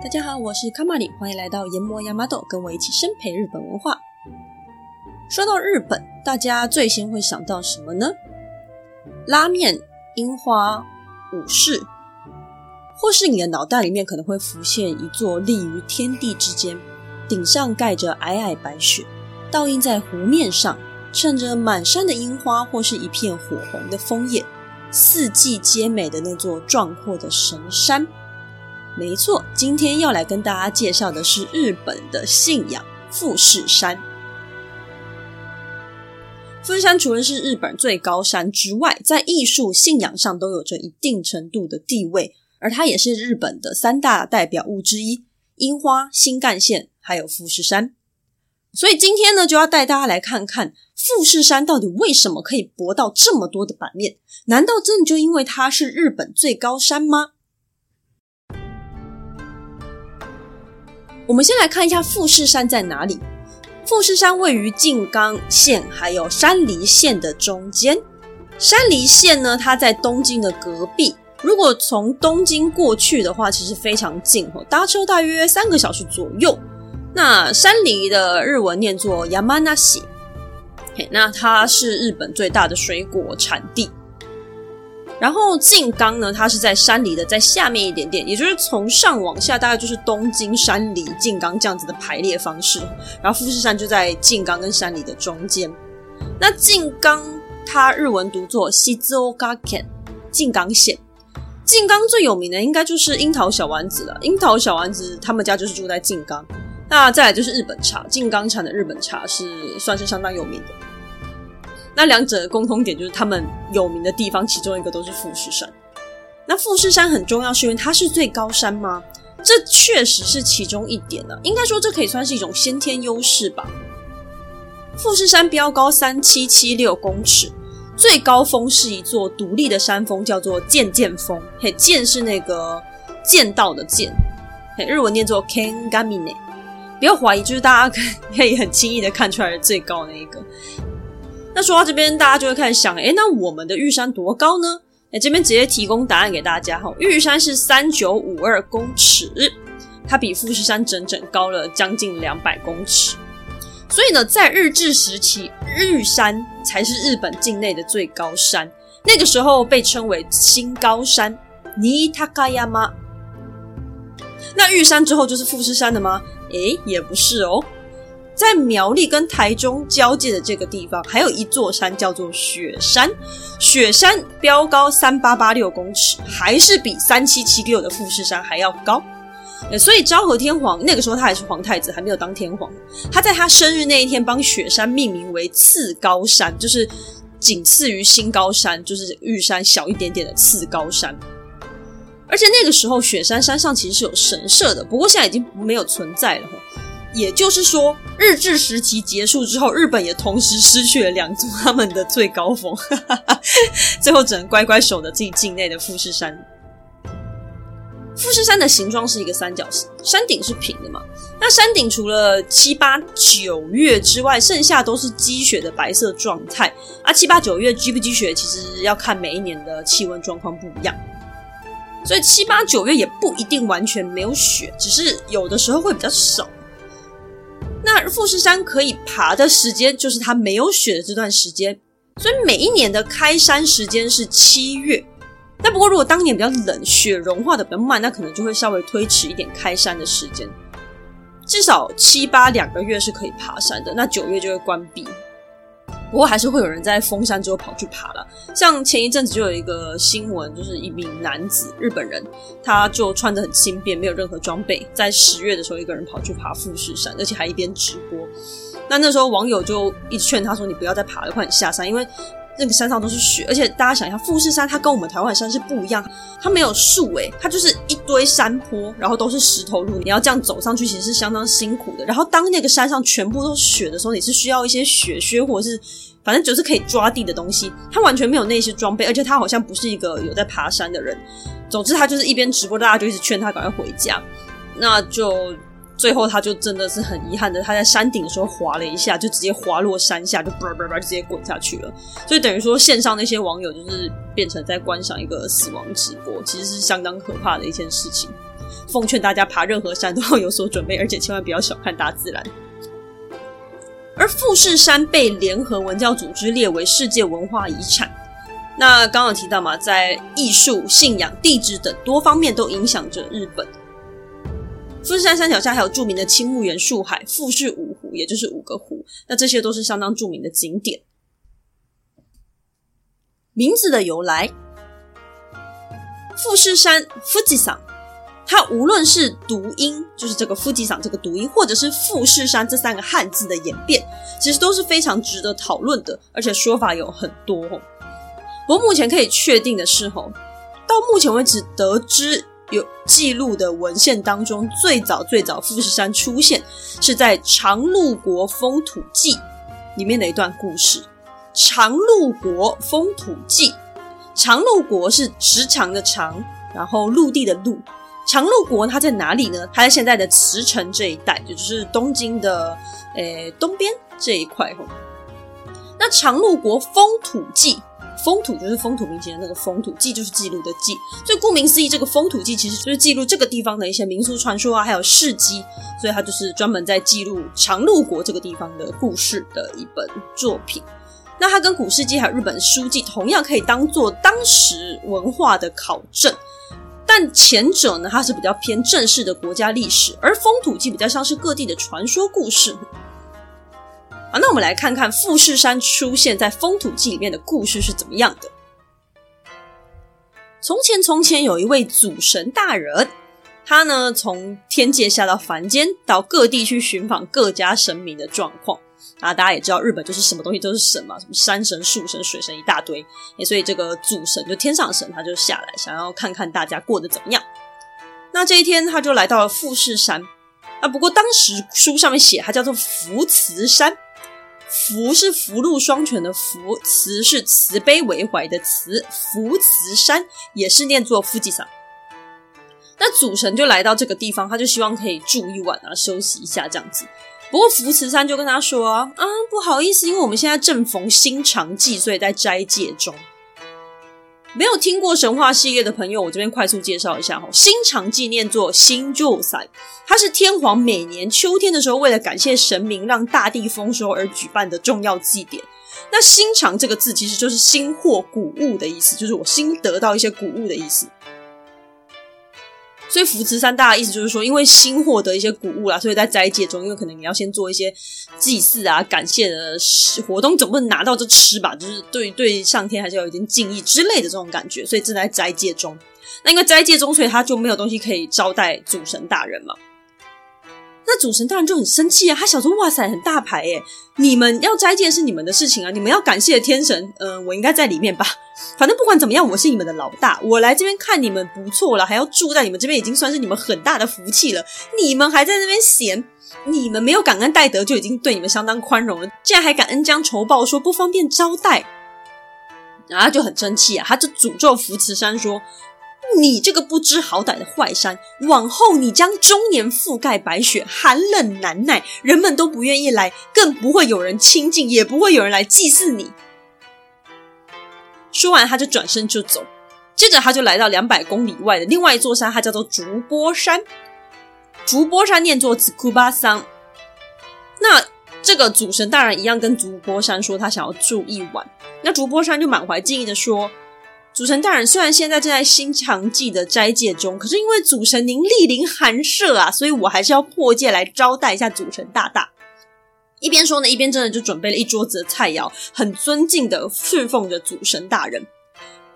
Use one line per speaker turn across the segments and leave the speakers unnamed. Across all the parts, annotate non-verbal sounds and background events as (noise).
大家好，我是卡玛里，欢迎来到研磨亚麻豆，跟我一起深培日本文化。说到日本，大家最先会想到什么呢？拉面、樱花、武士，或是你的脑袋里面可能会浮现一座立于天地之间，顶上盖着皑皑白雪，倒映在湖面上，衬着满山的樱花或是一片火红的枫叶。四季皆美的那座壮阔的神山，没错，今天要来跟大家介绍的是日本的信仰富士山。富士山除了是日本最高山之外，在艺术信仰上都有着一定程度的地位，而它也是日本的三大代表物之一：樱花、新干线，还有富士山。所以今天呢，就要带大家来看看富士山到底为什么可以博到这么多的版面？难道真的就因为它是日本最高山吗？我们先来看一下富士山在哪里。富士山位于静冈县还有山梨县的中间。山梨县呢，它在东京的隔壁。如果从东京过去的话，其实非常近哦，搭车大约三个小时左右。那山梨的日文念作 Yamanashi，那它是日本最大的水果产地。然后静冈呢，它是在山梨的在下面一点点，也就是从上往下大概就是东京、山梨、静冈这样子的排列方式。然后富士山就在静冈跟山梨的中间。那静冈它日文读作 Shizuoka Ken，静冈县。静冈最有名的应该就是樱桃小丸子了。樱桃小丸子他们家就是住在静冈。那再来就是日本茶，静冈产的日本茶是算是相当有名的。那两者的共通点就是他们有名的地方，其中一个都是富士山。那富士山很重要，是因为它是最高山吗？这确实是其中一点呢、啊。应该说，这可以算是一种先天优势吧。富士山标高三七七六公尺，最高峰是一座独立的山峰，叫做剑剑峰。嘿，剑是那个剑道的剑，嘿，日文念作 Kengamine。不要怀疑，就是大家可以很轻易的看出来的最高那一个。那说到这边，大家就会开始想，诶，那我们的玉山多高呢？诶，这边直接提供答案给大家哈。玉山是三九五二公尺，它比富士山整整高了将近两百公尺。所以呢，在日治时期，玉山才是日本境内的最高山，那个时候被称为新高山。新高山。那玉山之后就是富士山的吗？诶，也不是哦，在苗栗跟台中交界的这个地方，还有一座山叫做雪山。雪山标高三八八六公尺，还是比三七七六的富士山还要高。所以昭和天皇那个时候他还是皇太子，还没有当天皇。他在他生日那一天帮雪山命名为次高山，就是仅次于新高山，就是玉山小一点点的次高山。而且那个时候，雪山山上其实是有神社的，不过现在已经没有存在了。也就是说，日治时期结束之后，日本也同时失去了两座他们的最高峰，(laughs) 最后只能乖乖守着自己境内的富士山。富士山的形状是一个三角形，山顶是平的嘛？那山顶除了七八九月之外，剩下都是积雪的白色状态。啊，七八九月积不积雪，其实要看每一年的气温状况不一样。所以七八九月也不一定完全没有雪，只是有的时候会比较少。那富士山可以爬的时间就是它没有雪的这段时间，所以每一年的开山时间是七月。那不过如果当年比较冷，雪融化的比较慢，那可能就会稍微推迟一点开山的时间。至少七八两个月是可以爬山的，那九月就会关闭。不过还是会有人在封山之后跑去爬了，像前一阵子就有一个新闻，就是一名男子，日本人，他就穿得很轻便，没有任何装备，在十月的时候一个人跑去爬富士山，而且还一边直播。那那时候网友就一直劝他说：“你不要再爬了，快点下山，因为。”那个山上都是雪，而且大家想一下，富士山它跟我们台湾山是不一样，它没有树诶，它就是一堆山坡，然后都是石头路，你要这样走上去，其实是相当辛苦的。然后当那个山上全部都是雪的时候，你是需要一些雪靴或者是反正就是可以抓地的东西，他完全没有那些装备，而且他好像不是一个有在爬山的人。总之，他就是一边直播，大家就一直劝他赶快回家，那就。最后他就真的是很遗憾的，他在山顶的时候滑了一下，就直接滑落山下，就叭叭叭直接滚下去了。所以等于说线上那些网友就是变成在观赏一个死亡直播，其实是相当可怕的一件事情。奉劝大家爬任何山都要有所准备，而且千万不要小看大自然。而富士山被联合文教组织列为世界文化遗产。那刚刚提到嘛，在艺术、信仰、地质等多方面都影响着日本。富士山山脚下还有著名的青木原树海、富士五湖，也就是五个湖。那这些都是相当著名的景点。名字的由来，富士山富士山。它无论是读音，就是这个富士山这个读音，或者是富士山这三个汉字的演变，其实都是非常值得讨论的，而且说法有很多。不过目前可以确定的是，吼，到目前为止得知有记录的文献当中，最早最早富士山出现是在《长鹿国风土记》里面的一段故事。长鹿国风土记，长鹿国是时长的长，然后陆地的陆。长鹿国它在哪里呢？它在现在的茨城这一带，也就是东京的诶东边这一块。吼，那长鹿国风土记，风土就是风土民情的那个风土，记就是记录的记。所以顾名思义，这个风土记其实就是记录这个地方的一些民俗传说啊，还有事迹。所以它就是专门在记录长鹿国这个地方的故事的一本作品。那它跟古事记还有日本书记同样可以当做当时文化的考证。但前者呢，它是比较偏正式的国家历史，而风土记比较像是各地的传说故事。啊，那我们来看看富士山出现在风土记里面的故事是怎么样的。从前，从前有一位祖神大人，他呢从天界下到凡间，到各地去寻访各家神明的状况。啊，大家也知道日本就是什么东西都是神嘛，什么山神、树神、水神一大堆，所以这个主神就天上神，他就下来想要看看大家过得怎么样。那这一天他就来到了富士山啊，不过当时书上面写它叫做福慈山，福是福禄双全的福，慈是慈悲为怀的慈，福慈山也是念作富士山。那主神就来到这个地方，他就希望可以住一晚啊，休息一下这样子。不过福慈山就跟他说：“啊，不好意思，因为我们现在正逢新长季，所以在斋戒中。没有听过神话系列的朋友，我这边快速介绍一下哈。新长纪念作新旧赛，它是天皇每年秋天的时候，为了感谢神明，让大地丰收而举办的重要祭典。那新长这个字其实就是新获谷物的意思，就是我新得到一些谷物的意思。”所以扶持三大的意思就是说，因为新获得一些谷物啦，所以在斋戒中，因为可能你要先做一些祭祀啊、感谢的活动，总不能拿到就吃吧？就是对对上天还是要有点敬意之类的这种感觉，所以正在斋戒中。那因为斋戒中，所以他就没有东西可以招待主神大人嘛。那主神大人就很生气啊，他想说：“哇塞，很大牌耶！你们要斋戒是你们的事情啊，你们要感谢天神，嗯、呃，我应该在里面吧？反正不管怎么样，我是你们的老大，我来这边看你们不错了，还要住在你们这边，已经算是你们很大的福气了。你们还在那边嫌，你们没有感恩戴德，就已经对你们相当宽容了，竟然还敢恩将仇报，说不方便招待，然后他就很生气啊，他就诅咒福慈山说。”你这个不知好歹的坏山，往后你将终年覆盖白雪，寒冷难耐，人们都不愿意来，更不会有人亲近，也不会有人来祭祀你。说完，他就转身就走。接着，他就来到两百公里外的另外一座山，它叫做竹波山。竹波山念作子库巴桑。那这个主神大人一样跟竹波山说，他想要住一晚。那竹波山就满怀敬意的说。主神大人虽然现在正在新长记的斋戒中，可是因为主神您莅临寒舍啊，所以我还是要破戒来招待一下主神大大。一边说呢，一边真的就准备了一桌子的菜肴，很尊敬的侍奉着主神大人。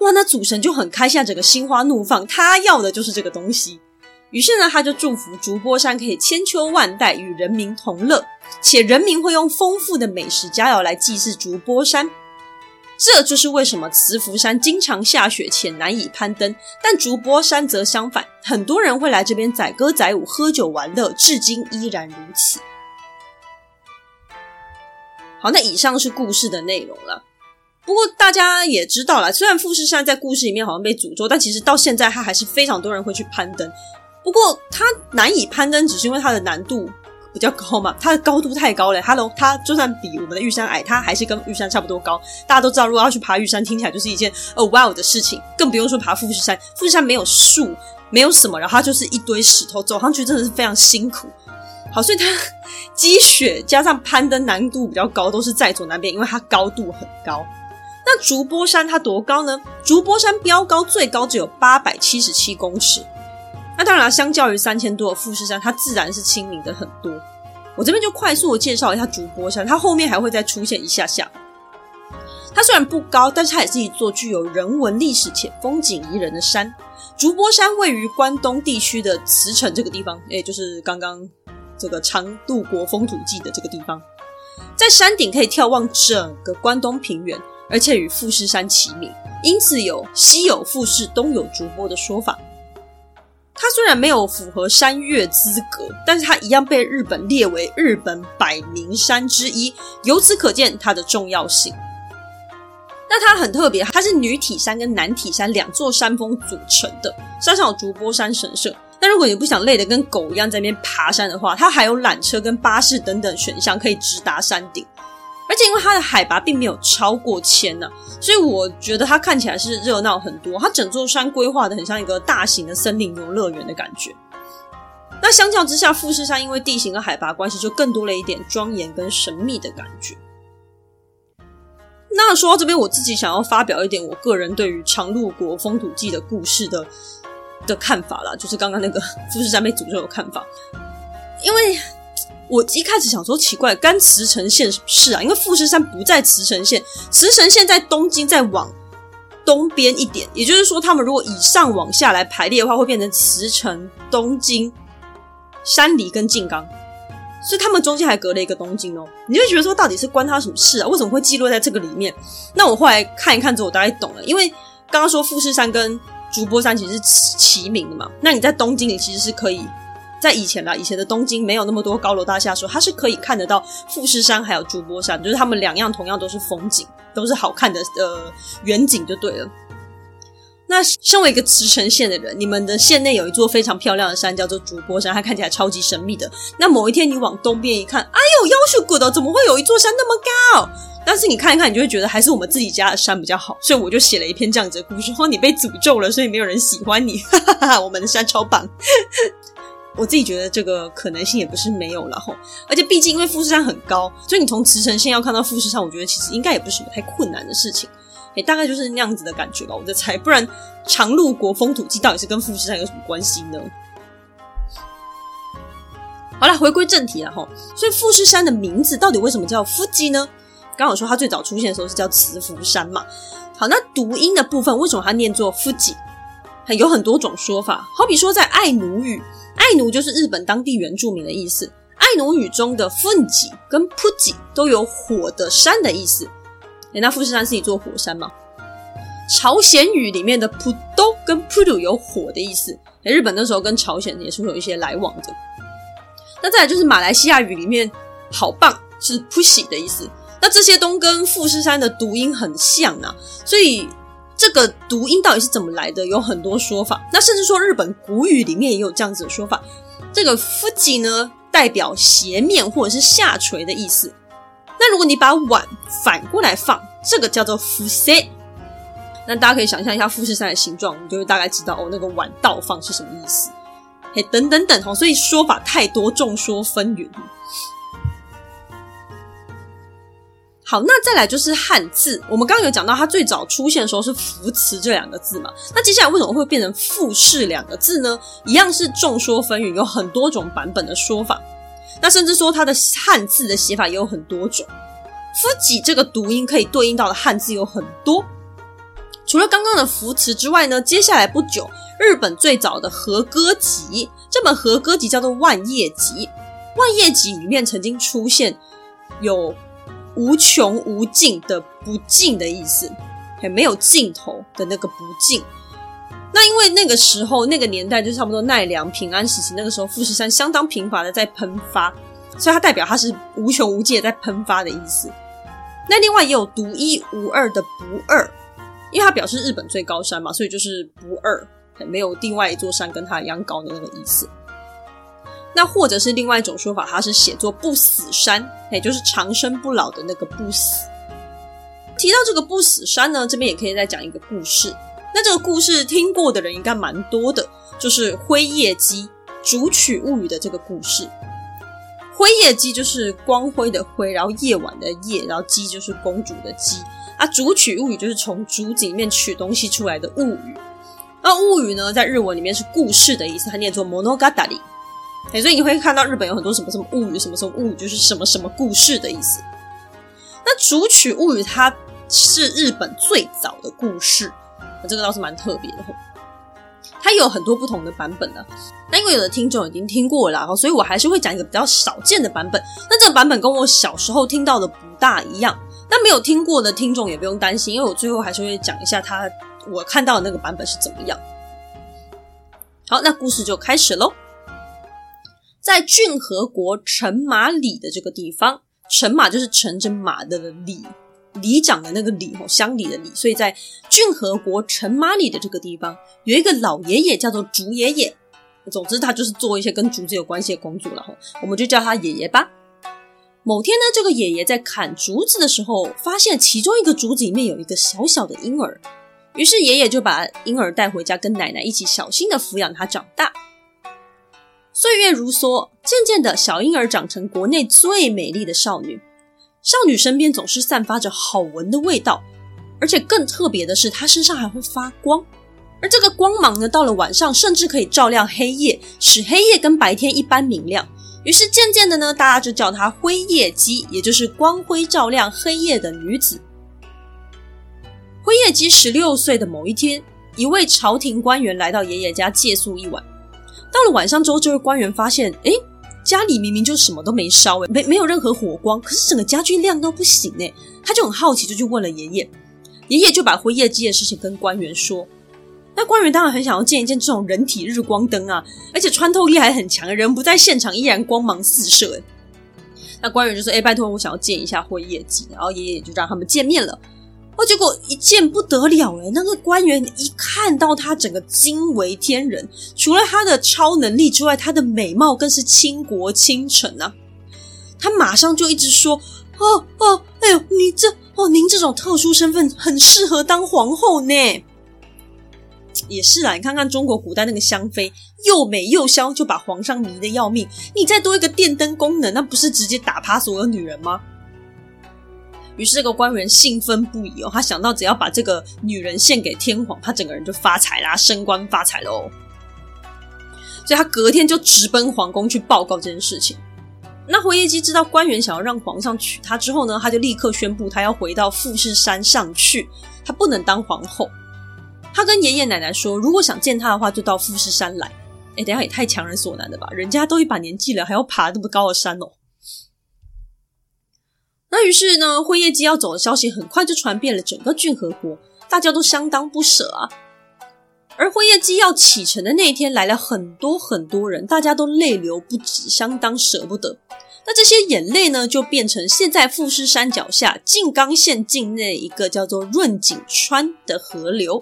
哇，那主神就很开心，整个心花怒放，他要的就是这个东西。于是呢，他就祝福竹波山可以千秋万代与人民同乐，且人民会用丰富的美食佳肴来祭祀竹波山。这就是为什么慈福山经常下雪且难以攀登，但竹波山则相反，很多人会来这边载歌载舞、喝酒玩乐，至今依然如此。好，那以上是故事的内容了。不过大家也知道了，虽然富士山在故事里面好像被诅咒，但其实到现在它还是非常多人会去攀登。不过它难以攀登，只是因为它的难度比较高嘛，它的高度太高了。它的它就算比我们的玉山矮，它还是跟玉山差不多高。大家都知道，如果要去爬玉山，听起来就是一件哦哇哦的事情，更不用说爬富士山。富士山没有树，没有什么，然后它就是一堆石头，走上去真的是非常辛苦。好，所以它积雪加上攀登难度比较高，都是在左南边，因为它高度很高。那竹波山它多高呢？竹波山标高最高只有八百七十七公尺。那当然，相较于三千多的富士山，它自然是亲民的很多。我这边就快速的介绍一下竹波山，它后面还会再出现一下下。它虽然不高，但是它也是一座具有人文历史且风景宜人的山。竹波山位于关东地区的茨城这个地方，也就是刚刚。这个长渡国风土记的这个地方，在山顶可以眺望整个关东平原，而且与富士山齐名，因此有西有富士，东有竹波的说法。它虽然没有符合山岳资格，但是它一样被日本列为日本百名山之一，由此可见它的重要性。那它很特别，它是女体山跟男体山两座山峰组成的，山上有竹波山神社。但如果你不想累得跟狗一样在那边爬山的话，它还有缆车跟巴士等等选项可以直达山顶。而且因为它的海拔并没有超过千呢、所以我觉得它看起来是热闹很多。它整座山规划的很像一个大型的森林游乐园的感觉。那相较之下，富士山因为地形和海拔关系，就更多了一点庄严跟神秘的感觉。那说到这边，我自己想要发表一点我个人对于长鹿国风土记的故事的。的看法啦，就是刚刚那个富士山被诅咒的看法。因为我一开始想说奇怪，干茨城县什么事啊？因为富士山不在茨城县，茨城县在东京，再往东边一点。也就是说，他们如果以上往下来排列的话，会变成茨城、东京、山梨跟静冈。所以他们中间还隔了一个东京哦。你就觉得说，到底是关他什么事啊？为什么会记录在这个里面？那我后来看一看之后，我大概懂了。因为刚刚说富士山跟竹波山其实是齐名的嘛，那你在东京，你其实是可以在以前啦，以前的东京没有那么多高楼大厦的时候，它是可以看得到富士山还有竹波山，就是他们两样同样都是风景，都是好看的呃远景就对了。那身为一个茨城县的人，你们的县内有一座非常漂亮的山，叫做竹波山，它看起来超级神秘的。那某一天你往东边一看，哎呦，要是 good，，怎么会有一座山那么高？但是你看一看，你就会觉得还是我们自己家的山比较好，所以我就写了一篇这样子的故事，说你被诅咒了，所以没有人喜欢你。(laughs) 哈哈哈，我们的山超棒，我自己觉得这个可能性也不是没有了吼。而且毕竟因为富士山很高，所以你从茨城县要看到富士山，我觉得其实应该也不是什么太困难的事情。哎，大概就是那样子的感觉吧，我在猜。不然长陆国风土记到底是跟富士山有什么关系呢？好了，回归正题了吼。所以富士山的名字到底为什么叫富士呢？刚好说它最早出现的时候是叫慈福山嘛。好，那读音的部分为什么它念作富士？有很多种说法。好比说在爱奴语，爱奴就是日本当地原住民的意思。爱奴语中的奋起跟噗吉都有火的山的意思。诶，那富士山是一座火山吗？朝鲜语里面的噗都跟噗鲁有火的意思。诶，日本那时候跟朝鲜也是会有一些来往的。那再来就是马来西亚语里面好棒是噗喜的意思。那这些都跟富士山的读音很像啊，所以这个读音到底是怎么来的？有很多说法。那甚至说日本古语里面也有这样子的说法。这个富士呢，代表斜面或者是下垂的意思。那如果你把碗反过来放，这个叫做伏塞。那大家可以想象一下富士山的形状，你就会大概知道哦，那个碗倒放是什么意思。嘿，等等等哦，所以说法太多，众说纷纭。好，那再来就是汉字。我们刚刚有讲到，它最早出现的时候是“福慈”这两个字嘛。那接下来为什么会变成“富士”两个字呢？一样是众说纷纭，有很多种版本的说法。那甚至说它的汉字的写法也有很多种。夫己这个读音可以对应到的汉字有很多。除了刚刚的“福慈”之外呢，接下来不久，日本最早的和歌集，这本和歌集叫做《万叶集》。《万叶集》里面曾经出现有。无穷无尽的不尽的意思，还没有尽头的那个不尽。那因为那个时候那个年代就差不多奈良平安时期，那个时候富士山相当频繁的在喷发，所以它代表它是无穷无尽的在喷发的意思。那另外也有独一无二的不二，因为它表示日本最高山嘛，所以就是不二。没有另外一座山跟它一样高的那个意思。那或者是另外一种说法，它是写作不死山，也就是长生不老的那个不死。提到这个不死山呢，这边也可以再讲一个故事。那这个故事听过的人应该蛮多的，就是辉夜姬竹取物语的这个故事。辉夜姬就是光辉的辉，然后夜晚的夜，然后姬就是公主的姬啊。竹取物语就是从竹子里面取东西出来的物语。那物语呢，在日文里面是故事的意思，它念作 monogatari。所以你会看到日本有很多什么什么物语，什么什么物语，就是什么什么故事的意思。那竹取物语它是日本最早的故事，这个倒是蛮特别的。它有很多不同的版本呢。那因为有的听众已经听过了，所以我还是会讲一个比较少见的版本。那这个版本跟我小时候听到的不大一样。那没有听过的听众也不用担心，因为我最后还是会讲一下它我看到的那个版本是怎么样。好，那故事就开始喽。在骏河国陈马里的这个地方，陈马就是乘着马的里，里长的那个里吼，乡里的里。所以在骏河国陈马里的这个地方，有一个老爷爷叫做竹爷爷。总之，他就是做一些跟竹子有关系的工作了吼，我们就叫他爷爷吧。某天呢，这个爷爷在砍竹子的时候，发现其中一个竹子里面有一个小小的婴儿，于是爷爷就把婴儿带回家，跟奶奶一起小心的抚养他长大。岁月如梭，渐渐的小婴儿长成国内最美丽的少女。少女身边总是散发着好闻的味道，而且更特别的是，她身上还会发光。而这个光芒呢，到了晚上甚至可以照亮黑夜，使黑夜跟白天一般明亮。于是渐渐的呢，大家就叫她辉夜姬，也就是光辉照亮黑夜的女子。辉夜姬十六岁的某一天，一位朝廷官员来到爷爷家借宿一晚。到了晚上之后，这位官员发现，诶，家里明明就什么都没烧，诶，没没有任何火光，可是整个家具亮到不行，诶，他就很好奇，就去问了爷爷。爷爷就把辉夜姬的事情跟官员说。那官员当然很想要见一见这种人体日光灯啊，而且穿透力还很强，人不在现场依然光芒四射。诶，那官员就说：“诶，拜托，我想要见一下辉夜姬。”然后爷爷就让他们见面了。哦，结果一见不得了诶，那个官员一看到他，整个惊为天人。除了他的超能力之外，他的美貌更是倾国倾城啊！他马上就一直说：“哦哦，哎呦，你这哦，您这种特殊身份很适合当皇后呢。”也是啦，你看看中国古代那个香妃，又美又香，就把皇上迷得要命。你再多一个电灯功能，那不是直接打趴所有女人吗？于是这个官员兴奋不已哦，他想到只要把这个女人献给天皇，他整个人就发财啦，升官发财喽。所以他隔天就直奔皇宫去报告这件事情。那辉夜姬知道官员想要让皇上娶她之后呢，他就立刻宣布他要回到富士山上去，他不能当皇后。他跟爷爷奶奶说，如果想见他的话，就到富士山来。哎，等下也太强人所难了吧？人家都一把年纪了，还要爬那么高的山哦。那于是呢，辉夜姬要走的消息很快就传遍了整个骏河国，大家都相当不舍啊。而辉夜姬要启程的那一天，来了很多很多人，大家都泪流不止，相当舍不得。那这些眼泪呢，就变成现在富士山脚下静冈县境内一个叫做润景川的河流。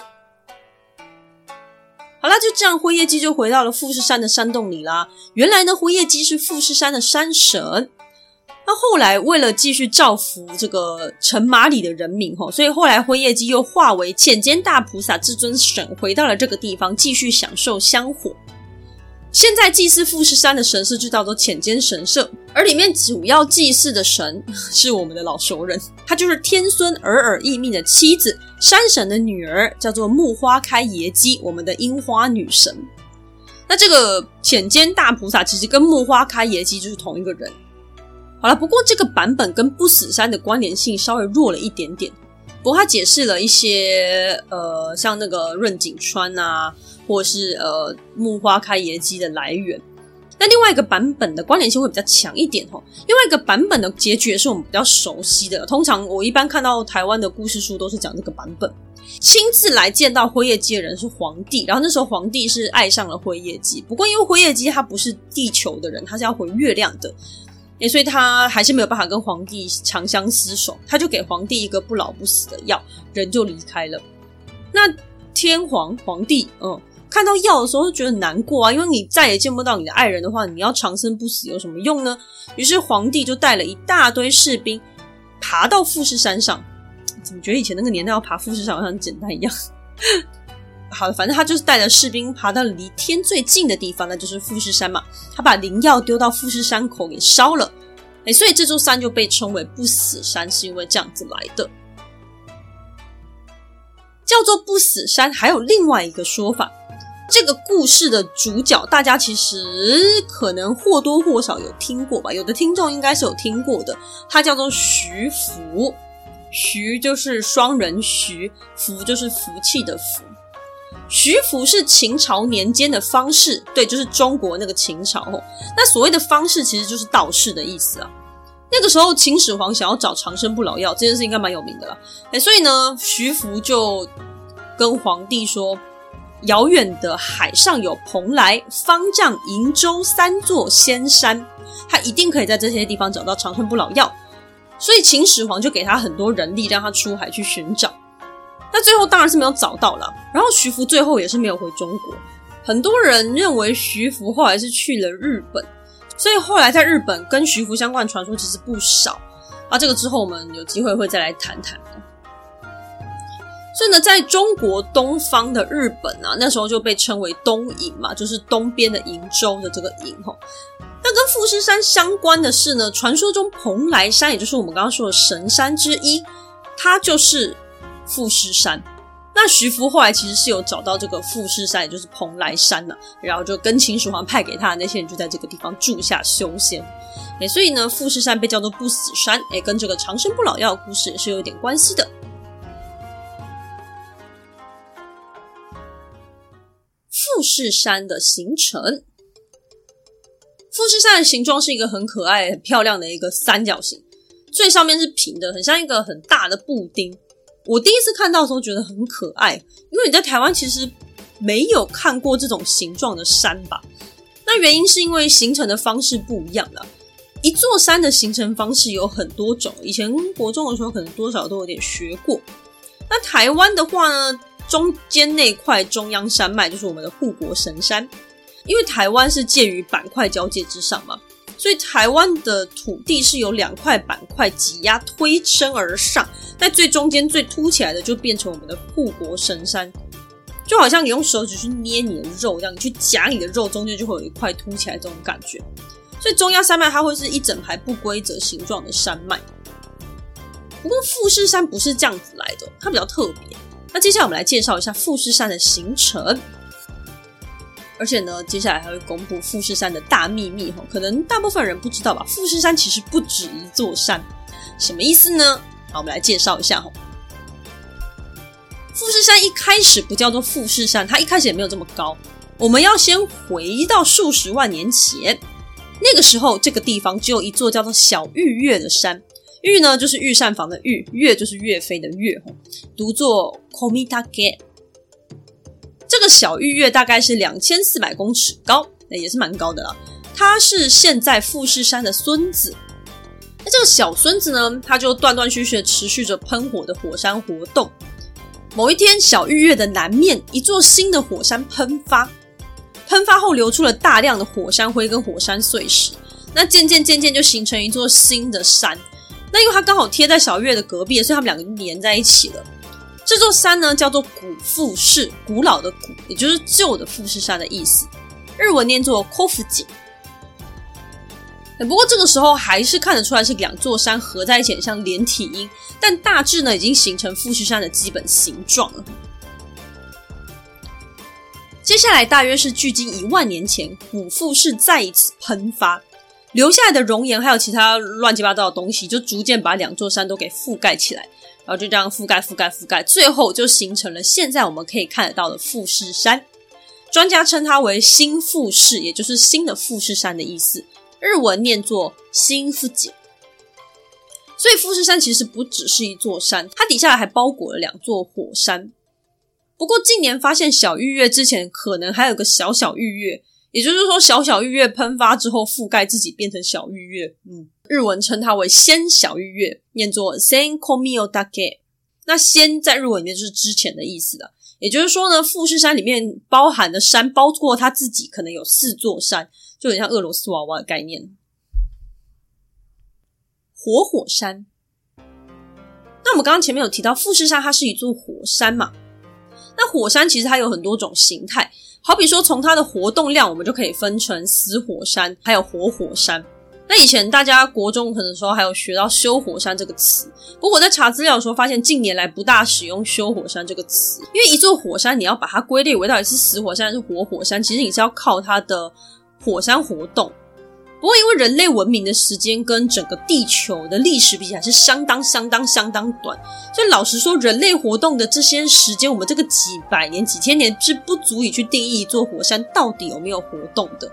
好啦，就这样，辉夜姬就回到了富士山的山洞里啦。原来呢，辉夜姬是富士山的山神。后来为了继续造福这个乘马里的人民吼，所以后来辉夜姬又化为浅间大菩萨至尊神，回到了这个地方，继续享受香火。现在祭祀富士山的神社就叫做浅间神社，而里面主要祭祀的神 (laughs) 是我们的老熟人，他就是天孙尔尔义命的妻子，山神的女儿，叫做木花开野姬，我们的樱花女神。那这个浅间大菩萨其实跟木花开野姬就是同一个人。好了，不过这个版本跟不死山的关联性稍微弱了一点点。不过他解释了一些，呃，像那个润景川啊，或是呃木花开耶姬的来源。那另外一个版本的关联性会比较强一点哦。另外一个版本的结局也是我们比较熟悉的。通常我一般看到台湾的故事书都是讲这个版本。亲自来见到辉夜姬的人是皇帝，然后那时候皇帝是爱上了辉夜姬。不过因为辉夜姬他不是地球的人，他是要回月亮的。所以他还是没有办法跟皇帝长相厮守，他就给皇帝一个不老不死的药，人就离开了。那天皇皇帝，嗯，看到药的时候就觉得难过啊，因为你再也见不到你的爱人的话，你要长生不死有什么用呢？于是皇帝就带了一大堆士兵爬到富士山上。怎么觉得以前那个年代要爬富士山好像很简单一样？好的，反正他就是带着士兵爬到离天最近的地方，那就是富士山嘛。他把灵药丢到富士山口给烧了，哎，所以这座山就被称为不死山，是因为这样子来的。叫做不死山，还有另外一个说法。这个故事的主角，大家其实可能或多或少有听过吧？有的听众应该是有听过的。他叫做徐福，徐就是双人徐，福就是福气的福。徐福是秦朝年间的方士，对，就是中国那个秦朝。那所谓的方士，其实就是道士的意思啊。那个时候，秦始皇想要找长生不老药，这件事应该蛮有名的了。哎，所以呢，徐福就跟皇帝说。遥远的海上有蓬莱、方丈、瀛洲三座仙山，他一定可以在这些地方找到长生不老药。所以秦始皇就给他很多人力，让他出海去寻找。那最后当然是没有找到了。然后徐福最后也是没有回中国。很多人认为徐福后来是去了日本，所以后来在日本跟徐福相关的传说其实不少。啊，这个之后我们有机会会再来谈谈。所以呢，在中国东方的日本啊，那时候就被称为东瀛嘛，就是东边的瀛洲的这个瀛吼。那跟富士山相关的是呢，传说中蓬莱山，也就是我们刚刚说的神山之一，它就是富士山。那徐福后来其实是有找到这个富士山，也就是蓬莱山呢，然后就跟秦始皇派给他的那些人就在这个地方住下修仙。诶，所以呢，富士山被叫做不死山，诶，跟这个长生不老药的故事也是有一点关系的。富士山的形成，富士山的形状是一个很可爱、很漂亮的一个三角形，最上面是平的，很像一个很大的布丁。我第一次看到的时候觉得很可爱，因为你在台湾其实没有看过这种形状的山吧？那原因是因为形成的方式不一样了。一座山的形成方式有很多种，以前国中的时候可能多少都有点学过。那台湾的话呢？中间那块中央山脉就是我们的护国神山，因为台湾是介于板块交界之上嘛，所以台湾的土地是由两块板块挤压推升而上，在最中间最凸起来的就变成我们的护国神山，就好像你用手指去捏你的肉这样，你去夹你的肉，中间就会有一块凸起来这种感觉，所以中央山脉它会是一整排不规则形状的山脉。不过富士山不是这样子来的，它比较特别。那接下来我们来介绍一下富士山的形成，而且呢，接下来还会公布富士山的大秘密哈，可能大部分人不知道吧？富士山其实不止一座山，什么意思呢？好，我们来介绍一下哈。富士山一开始不叫做富士山，它一开始也没有这么高。我们要先回到数十万年前，那个时候这个地方只有一座叫做小玉岳的山。玉呢，就是御膳房的玉；岳就是岳飞的岳，读作 Komitake。这个小玉月大概是两千四百公尺高，那也是蛮高的了。他是现在富士山的孙子。那这个小孙子呢，他就断断续续持续着喷火的火山活动。某一天，小玉月的南面一座新的火山喷发，喷发后流出了大量的火山灰跟火山碎石，那渐渐渐渐就形成一座新的山。那因为它刚好贴在小月的隔壁，所以他们两个连在一起了。这座山呢，叫做古富士，古老的古，也就是旧的富士山的意思。日文念作 Kofuji。不过这个时候还是看得出来是两座山合在一起，像连体婴，但大致呢已经形成富士山的基本形状了。接下来大约是距今一万年前，古富士再一次喷发。留下来的熔岩还有其他乱七八糟的东西，就逐渐把两座山都给覆盖起来，然后就这样覆盖、覆盖、覆盖，最后就形成了现在我们可以看得到的富士山。专家称它为新富士，也就是新的富士山的意思。日文念作新富吉。所以富士山其实不只是一座山，它底下还包裹了两座火山。不过近年发现小玉月之前可能还有个小小玉月。也就是说，小小玉月喷发之后覆盖自己变成小玉月。嗯，日文称它为先小玉月，念作 Sen Komio Dake。那先在日文里面就是之前的意思的，也就是说呢，富士山里面包含的山，包括它自己，可能有四座山，就很像俄罗斯娃娃的概念。活火山。那我们刚刚前面有提到，富士山它是一座火山嘛？那火山其实它有很多种形态，好比说从它的活动量，我们就可以分成死火山，还有活火山。那以前大家国中可能说还有学到休火山这个词，不过我在查资料的时候发现近年来不大使用休火山这个词，因为一座火山你要把它归类为到底是死火山还是活火山，其实你是要靠它的火山活动。不过因为人类文明的时间跟整个地球的历史比起来是相当相当相当短，所以老实说，人类活动的这些时间，我们这个几百年几千年是不足以去定义一座火山到底有没有活动的。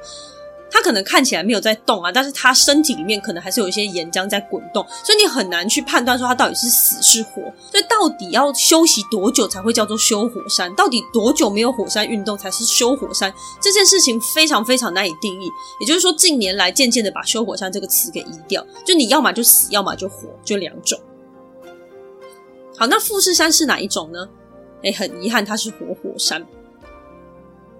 它可能看起来没有在动啊，但是它身体里面可能还是有一些岩浆在滚动，所以你很难去判断说它到底是死是活。所以到底要休息多久才会叫做休火山？到底多久没有火山运动才是休火山？这件事情非常非常难以定义。也就是说，近年来渐渐的把休火山这个词给移掉，就你要么就死，要么就活，就两种。好，那富士山是哪一种呢？诶，很遗憾，它是活火山。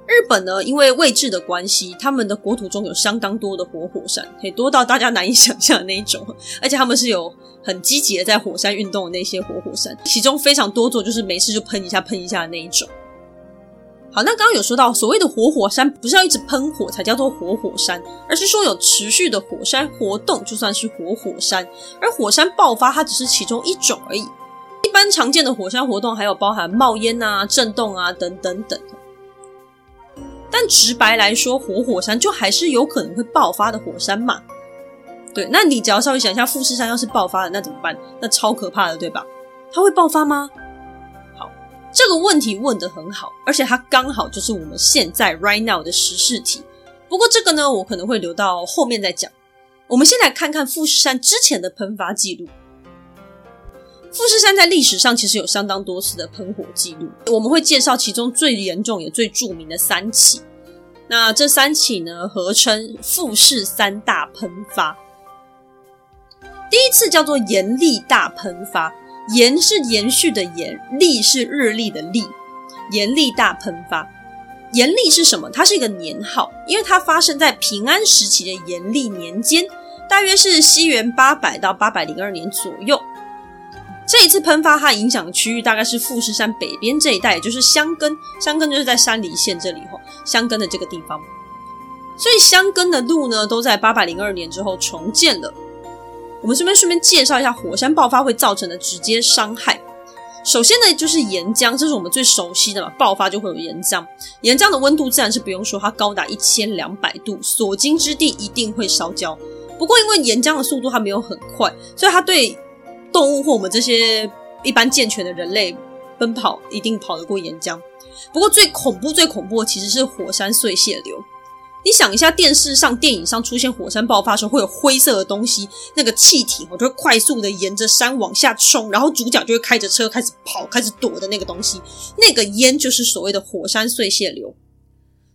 日本呢，因为位置的关系，他们的国土中有相当多的活火山，可以多到大家难以想象的那一种。而且他们是有很积极的在火山运动的那些活火山，其中非常多座就是没事就喷一下喷一下的那一种。好，那刚刚有说到，所谓的活火山不是要一直喷火才叫做活火山，而是说有持续的火山活动就算是活火山，而火山爆发它只是其中一种而已。一般常见的火山活动还有包含冒烟啊、震动啊等等等。但直白来说，活火山就还是有可能会爆发的火山嘛。对，那你只要稍微想一下，富士山要是爆发了，那怎么办？那超可怕的，对吧？它会爆发吗？好，这个问题问得很好，而且它刚好就是我们现在 right now 的时事题。不过这个呢，我可能会留到后面再讲。我们先来看看富士山之前的喷发记录。富士山在历史上其实有相当多次的喷火记录，我们会介绍其中最严重也最著名的三起。那这三起呢，合称富士三大喷发。第一次叫做延历大喷发，延是延续的延，历是日历的历，严历大喷发。严历是什么？它是一个年号，因为它发生在平安时期的严历年间，大约是西元八百到八百零二年左右。这一次喷发，它影响的区域大概是富士山北边这一带，也就是箱根。箱根就是在山梨县这里吼，箱根的这个地方。所以箱根的路呢，都在八百零二年之后重建了。我们顺便顺便介绍一下火山爆发会造成的直接伤害。首先呢，就是岩浆，这是我们最熟悉的嘛，爆发就会有岩浆。岩浆的温度自然是不用说，它高达一千两百度，所经之地一定会烧焦。不过因为岩浆的速度它没有很快，所以它对动物或我们这些一般健全的人类奔跑一定跑得过岩浆，不过最恐怖、最恐怖的其实是火山碎屑流。你想一下，电视上、电影上出现火山爆发的时候，会有灰色的东西，那个气体哦，就会快速的沿着山往下冲，然后主角就会开着车开始跑、开始躲的那个东西，那个烟就是所谓的火山碎屑流。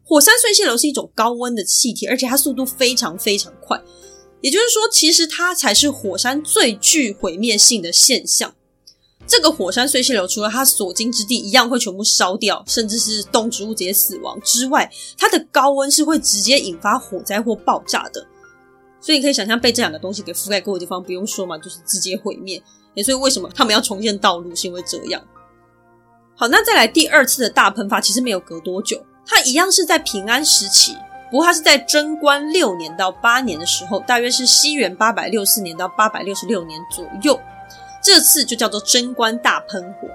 火山碎屑流是一种高温的气体，而且它速度非常非常快。也就是说，其实它才是火山最具毁灭性的现象。这个火山碎屑流除了它所经之地一样会全部烧掉，甚至是动植物直接死亡之外，它的高温是会直接引发火灾或爆炸的。所以你可以想象，被这两个东西给覆盖过的地方，不用说嘛，就是直接毁灭。所以为什么他们要重建道路，是因为这样。好，那再来第二次的大喷发，其实没有隔多久，它一样是在平安时期。不过，它是在贞观六年到八年的时候，大约是西元八百六四年到八百六十六年左右。这次就叫做贞观大喷火。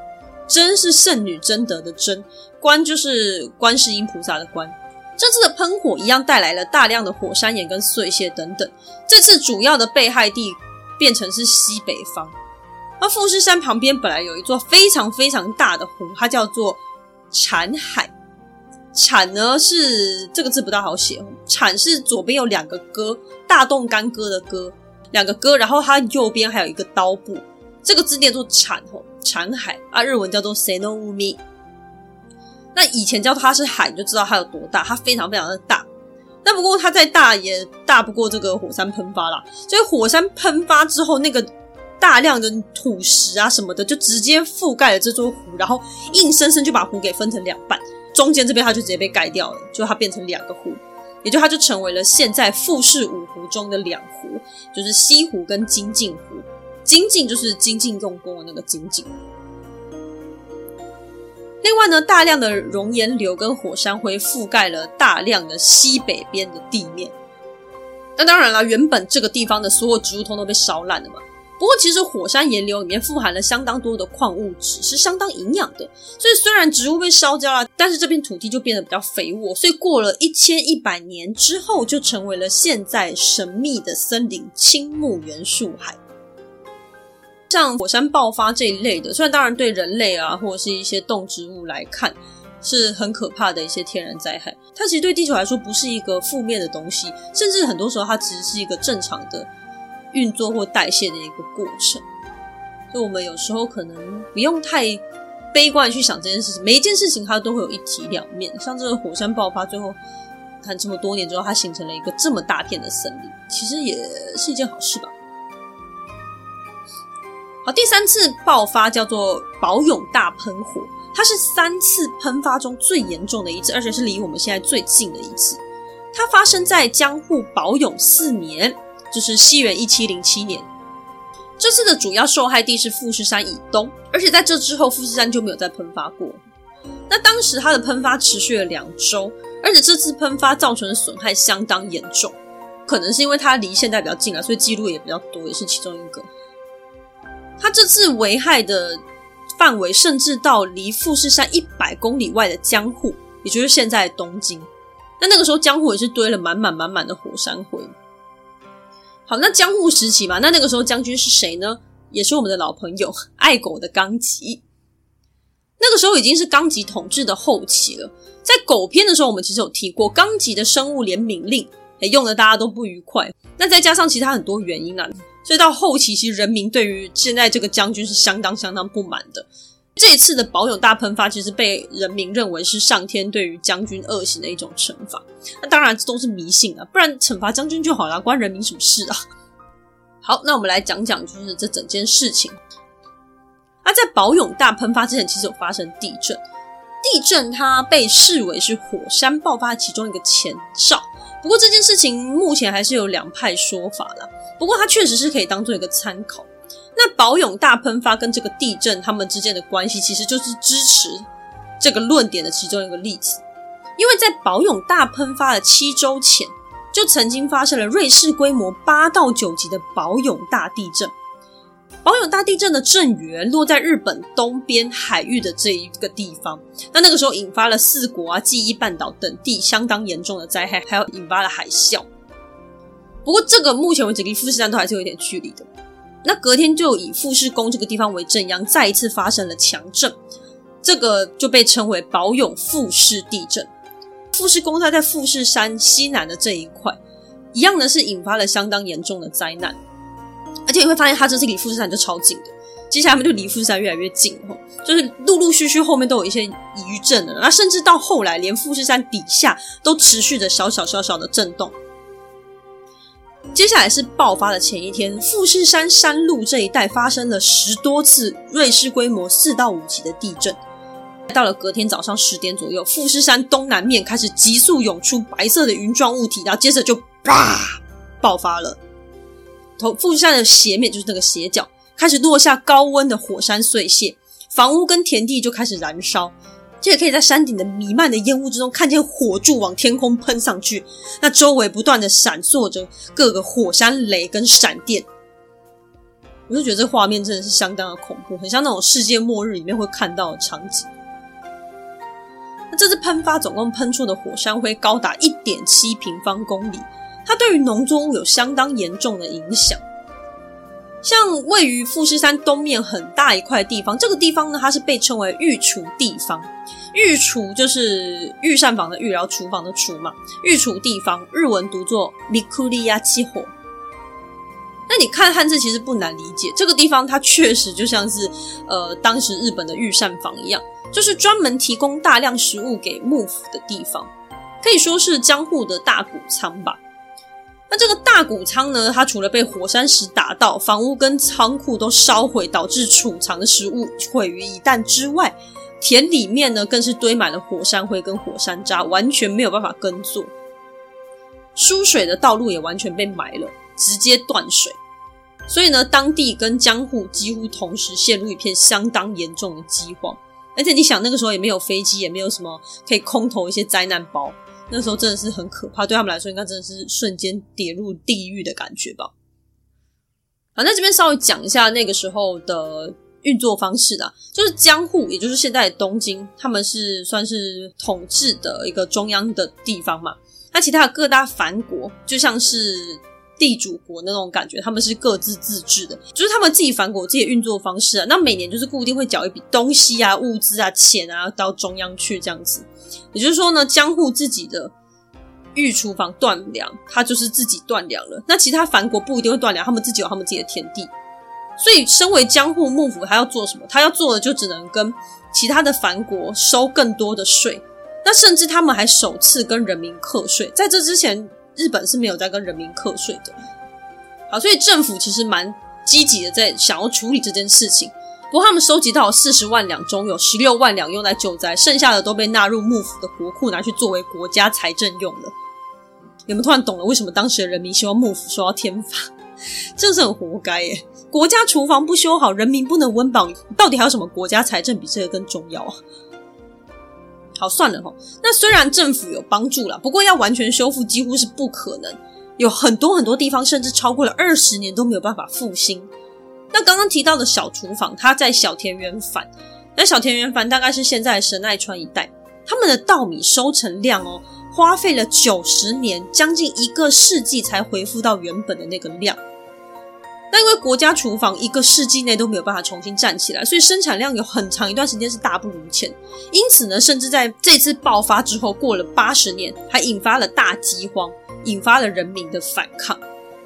贞是圣女贞德的贞，观就是观世音菩萨的观。这次的喷火一样带来了大量的火山岩跟碎屑等等。这次主要的被害地变成是西北方。而富士山旁边本来有一座非常非常大的湖，它叫做产海。产呢是这个字不大好写，产是左边有两个戈，大动干戈的戈，两个戈，然后它右边还有一个刀部，这个字念作产吼，产海啊，日文叫做 Seno-Umi。那以前叫它是海，你就知道它有多大，它非常非常的大。那不过它再大也大不过这个火山喷发啦，所以火山喷发之后那个大量的土石啊什么的，就直接覆盖了这座湖，然后硬生生就把湖给分成两半，中间这边它就直接被盖掉了，就它变成两个湖，也就它就成为了现在富士五湖中的两湖，就是西湖跟精进湖。精进就是精进用功的那个精进。另外呢，大量的熔岩流跟火山灰覆盖了大量的西北边的地面。那当然了，原本这个地方的所有植物通都被烧烂了嘛。不过其实火山岩流里面富含了相当多的矿物质，是相当营养的。所以虽然植物被烧焦了，但是这片土地就变得比较肥沃。所以过了一千一百年之后，就成为了现在神秘的森林——青木原树海。像火山爆发这一类的，虽然当然对人类啊，或者是一些动植物来看是很可怕的一些天然灾害，它其实对地球来说不是一个负面的东西，甚至很多时候它其实是一个正常的运作或代谢的一个过程。所以，我们有时候可能不用太悲观去想这件事情，每一件事情它都会有一体两面。像这个火山爆发，最后看这么多年之后，它形成了一个这么大片的森林，其实也是一件好事吧。好，第三次爆发叫做宝永大喷火，它是三次喷发中最严重的一次，而且是离我们现在最近的一次。它发生在江户宝永四年，就是西元一七零七年。这次的主要受害地是富士山以东，而且在这之后，富士山就没有再喷发过。那当时它的喷发持续了两周，而且这次喷发造成的损害相当严重，可能是因为它离现在比较近啊，所以记录也比较多，也是其中一个。它这次危害的范围甚至到离富士山一百公里外的江户，也就是现在的东京。那那个时候江户也是堆了满满满满的火山灰。好，那江户时期嘛，那那个时候将军是谁呢？也是我们的老朋友爱狗的纲吉。那个时候已经是纲吉统治的后期了。在狗篇的时候，我们其实有提过纲吉的生物怜悯令，哎，用的大家都不愉快。那再加上其他很多原因啊。所以到后期，其实人民对于现在这个将军是相当相当不满的。这一次的宝永大喷发，其实被人民认为是上天对于将军恶行的一种惩罚。那当然这都是迷信啊，不然惩罚将军就好了，关人民什么事啊？(laughs) 好，那我们来讲讲就是这整件事情。那在宝永大喷发之前，其实有发生地震。地震它被视为是火山爆发其中一个前兆。不过这件事情目前还是有两派说法啦。不过它确实是可以当做一个参考。那宝永大喷发跟这个地震它们之间的关系，其实就是支持这个论点的其中一个例子。因为在宝永大喷发的七周前，就曾经发生了瑞士规模八到九级的宝永大地震。宝永大地震的震源落在日本东边海域的这一个地方，那那个时候引发了四国啊、纪伊半岛等地相当严重的灾害，还有引发了海啸。不过，这个目前为止离富士山都还是有点距离的。那隔天就以富士宫这个地方为震央，再一次发生了强震，这个就被称为宝永富士地震。富士宫它在富士山西南的这一块，一样的是引发了相当严重的灾难。而且你会发现，它这次离富士山就超近的，接下来他们就离富士山越来越近，就是陆陆续续后面都有一些余震了，那甚至到后来，连富士山底下都持续着小小小小的震动。接下来是爆发的前一天，富士山山路这一带发生了十多次瑞士规模四到五级的地震。到了隔天早上十点左右，富士山东南面开始急速涌出白色的云状物体，然后接着就啪爆发了。头富士山的斜面就是那个斜角，开始落下高温的火山碎屑，房屋跟田地就开始燃烧。这也可以在山顶的弥漫的烟雾之中，看见火柱往天空喷上去，那周围不断的闪烁着各个火山雷跟闪电。我就觉得这画面真的是相当的恐怖，很像那种世界末日里面会看到的场景。那这次喷发总共喷出的火山灰高达一点七平方公里，它对于农作物有相当严重的影响。像位于富士山东面很大一块地方，这个地方呢，它是被称为御厨地方。御厨就是御膳房的御，然后厨房的厨嘛。御厨地方日文读作 mikuriya 7火。那你看汉字其实不难理解，这个地方它确实就像是呃当时日本的御膳房一样，就是专门提供大量食物给幕府的地方，可以说是江户的大谷仓吧。那这个大谷仓呢，它除了被火山石打到，房屋跟仓库都烧毁，导致储藏的食物毁于一旦之外，田里面呢更是堆满了火山灰跟火山渣，完全没有办法耕作。输水的道路也完全被埋了，直接断水。所以呢，当地跟江户几乎同时陷入一片相当严重的饥荒。而且你想，那个时候也没有飞机，也没有什么可以空投一些灾难包。那时候真的是很可怕，对他们来说，应该真的是瞬间跌入地狱的感觉吧。好，那这边稍微讲一下那个时候的运作方式啦，就是江户，也就是现在的东京，他们是算是统治的一个中央的地方嘛。那其他的各大藩国，就像是地主国那种感觉，他们是各自自治的，就是他们自己藩国自己的运作方式啊。那每年就是固定会缴一笔东西啊、物资啊、钱啊到中央去这样子。也就是说呢，江户自己的御厨房断粮，他就是自己断粮了。那其他藩国不一定会断粮，他们自己有他们自己的田地。所以，身为江户幕府，他要做什么？他要做的就只能跟其他的藩国收更多的税。那甚至他们还首次跟人民课税。在这之前，日本是没有在跟人民课税的。好，所以政府其实蛮积极的在想要处理这件事情。不过他们收集到四十万两中，有十六万两用来救灾，剩下的都被纳入幕府的国库，拿去作为国家财政用了。你们突然懂了为什么当时的人民希望幕府受到天罚？(laughs) 真是很活该耶！国家厨房不修好，人民不能温饱，到底还有什么国家财政比这个更重要啊？好，算了齁。那虽然政府有帮助了，不过要完全修复几乎是不可能，有很多很多地方甚至超过了二十年都没有办法复兴。那刚刚提到的小厨房，它在小田原藩。那小田原藩大概是现在神奈川一带，他们的稻米收成量哦，花费了九十年，将近一个世纪才恢复到原本的那个量。那因为国家厨房一个世纪内都没有办法重新站起来，所以生产量有很长一段时间是大不如前。因此呢，甚至在这次爆发之后，过了八十年，还引发了大饥荒，引发了人民的反抗。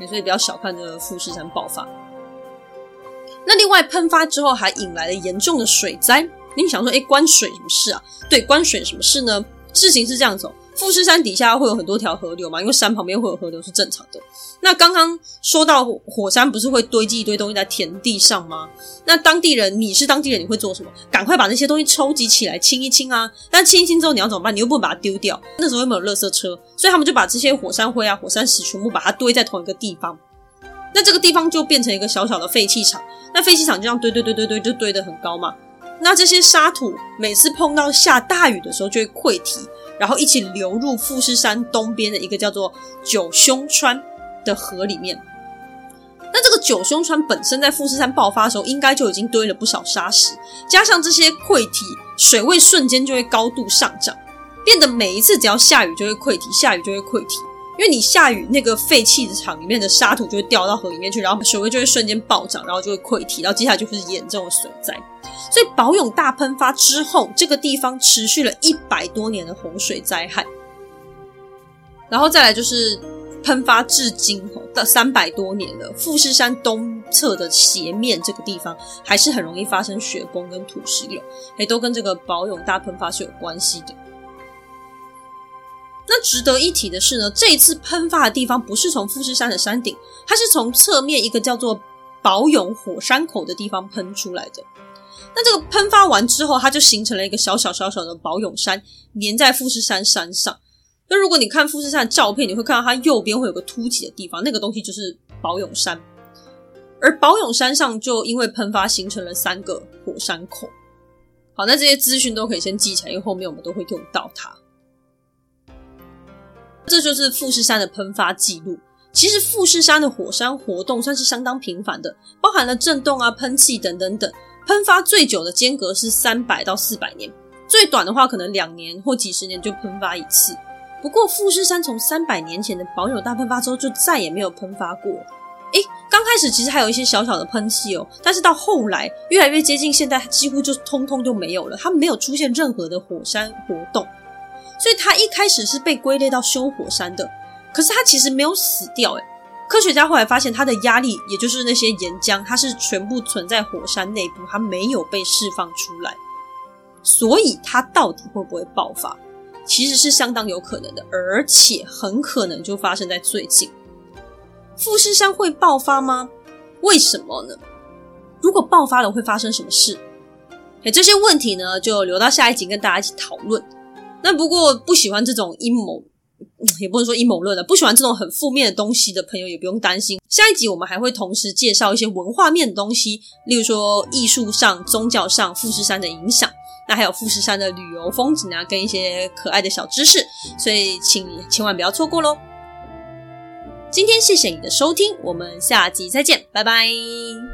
所以不要小看这个富士山爆发。那另外喷发之后还引来了严重的水灾，你想说，诶，关水什么事啊？对，关水什么事呢？事情是这样子，富士山底下会有很多条河流嘛，因为山旁边会有河流是正常的。那刚刚说到火山不是会堆积一堆东西在田地上吗？那当地人，你是当地人，你会做什么？赶快把那些东西收集起来清一清啊！但清一清之后你要怎么办？你又不能把它丢掉，那时候又没有垃圾车，所以他们就把这些火山灰啊、火山石全部把它堆在同一个地方。那这个地方就变成一个小小的废弃场，那废弃场就这样堆堆堆堆堆，就堆得很高嘛。那这些沙土每次碰到下大雨的时候就会溃堤，然后一起流入富士山东边的一个叫做九凶川的河里面。那这个九凶川本身在富士山爆发的时候，应该就已经堆了不少沙石，加上这些溃堤，水位瞬间就会高度上涨，变得每一次只要下雨就会溃堤，下雨就会溃堤。因为你下雨，那个废弃的厂里面的沙土就会掉到河里面去，然后水位就会瞬间暴涨，然后就会溃堤，然后接下来就是严重的水灾。所以宝永大喷发之后，这个地方持续了一百多年的洪水灾害。然后再来就是喷发至今到三百多年了，富士山东侧的斜面这个地方还是很容易发生雪崩跟土石流，也都跟这个宝永大喷发是有关系的。那值得一提的是呢，这一次喷发的地方不是从富士山的山顶，它是从侧面一个叫做宝永火山口的地方喷出来的。那这个喷发完之后，它就形成了一个小小小小的宝永山，粘在富士山山上。那如果你看富士山的照片，你会看到它右边会有个凸起的地方，那个东西就是宝永山。而宝永山上就因为喷发形成了三个火山口。好，那这些资讯都可以先记起来，因为后面我们都会用到它。这就是富士山的喷发记录。其实富士山的火山活动算是相当频繁的，包含了震动啊、喷气等等等。喷发最久的间隔是三百到四百年，最短的话可能两年或几十年就喷发一次。不过富士山从三百年前的保有大喷发之后就再也没有喷发过。诶，刚开始其实还有一些小小的喷气哦，但是到后来越来越接近现代，几乎就通通就没有了。它没有出现任何的火山活动。所以他一开始是被归类到休火山的，可是他其实没有死掉诶。科学家后来发现，它的压力，也就是那些岩浆，它是全部存在火山内部，它没有被释放出来。所以它到底会不会爆发，其实是相当有可能的，而且很可能就发生在最近。富士山会爆发吗？为什么呢？如果爆发了，会发生什么事？哎，这些问题呢，就留到下一集跟大家一起讨论。那不过不喜欢这种阴谋，(laughs) 也不能说阴谋论的，不喜欢这种很负面的东西的朋友也不用担心。下一集我们还会同时介绍一些文化面的东西，例如说艺术上、宗教上富士山的影响。那还有富士山的旅游风景啊，跟一些可爱的小知识，所以请你千万不要错过喽。今天谢谢你的收听，我们下集再见，拜拜。